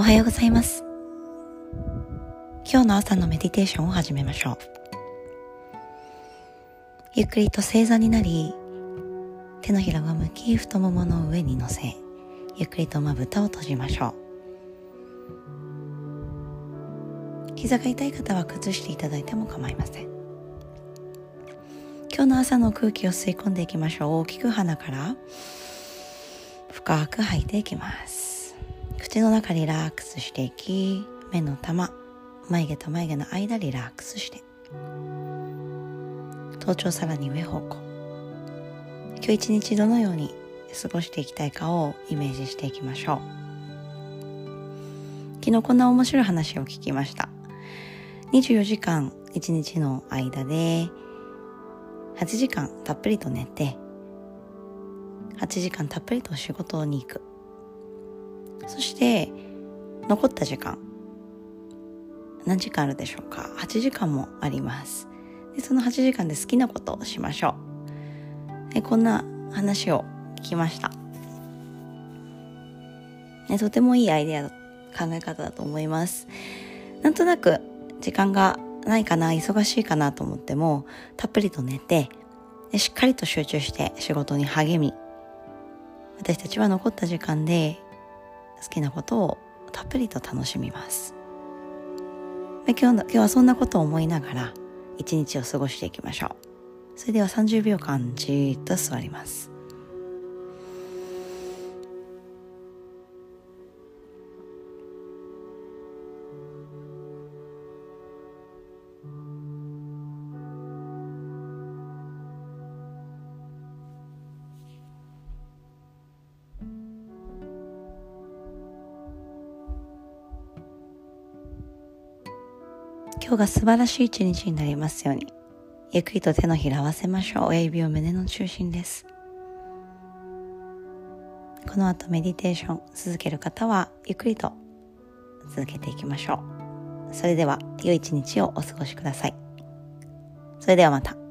おはようございます。今日の朝のメディテーションを始めましょう。ゆっくりと正座になり手のひらを向き太ももの上に乗せゆっくりとまぶたを閉じましょう。膝が痛い方は崩していただいても構いません。今日の朝の空気を吸い込んでいきましょう。大きく鼻から深く吐いていきます。口の中リラックスしていき目の玉眉毛と眉毛の間リラックスして。頭頂さらに上方向。今日一日どのように過ごしていきたいかをイメージしていきましょう。昨日こんな面白い話を聞きました。24時間1日の間で8時間たっぷりと寝て8時間たっぷりと仕事に行く。そして残った時間。何時間あるでしょうか？8時間もあります。でその8時間で好きなことをしましょう。でこんな話を聞きました。ね、とてもいいアイデア考え方だと思います。なんとなく時間がないかな忙しいかなと思ってもたっぷりと寝てでしっかりと集中して仕事に励み私たちは残った時間で好きなことをたっぷりと楽しみます。で今日の今日はそんなことを思いながら一日を過ごしていきましょう。それでは30秒間じーっと座ります。今日が素晴らしい一日になりますように。ゆっくりと手のひら合わせましょう。親指を胸の中心です。この後メディテーション続ける方はゆっくりと続けていきましょう。それでは良い一日をお過ごしください。それではまた。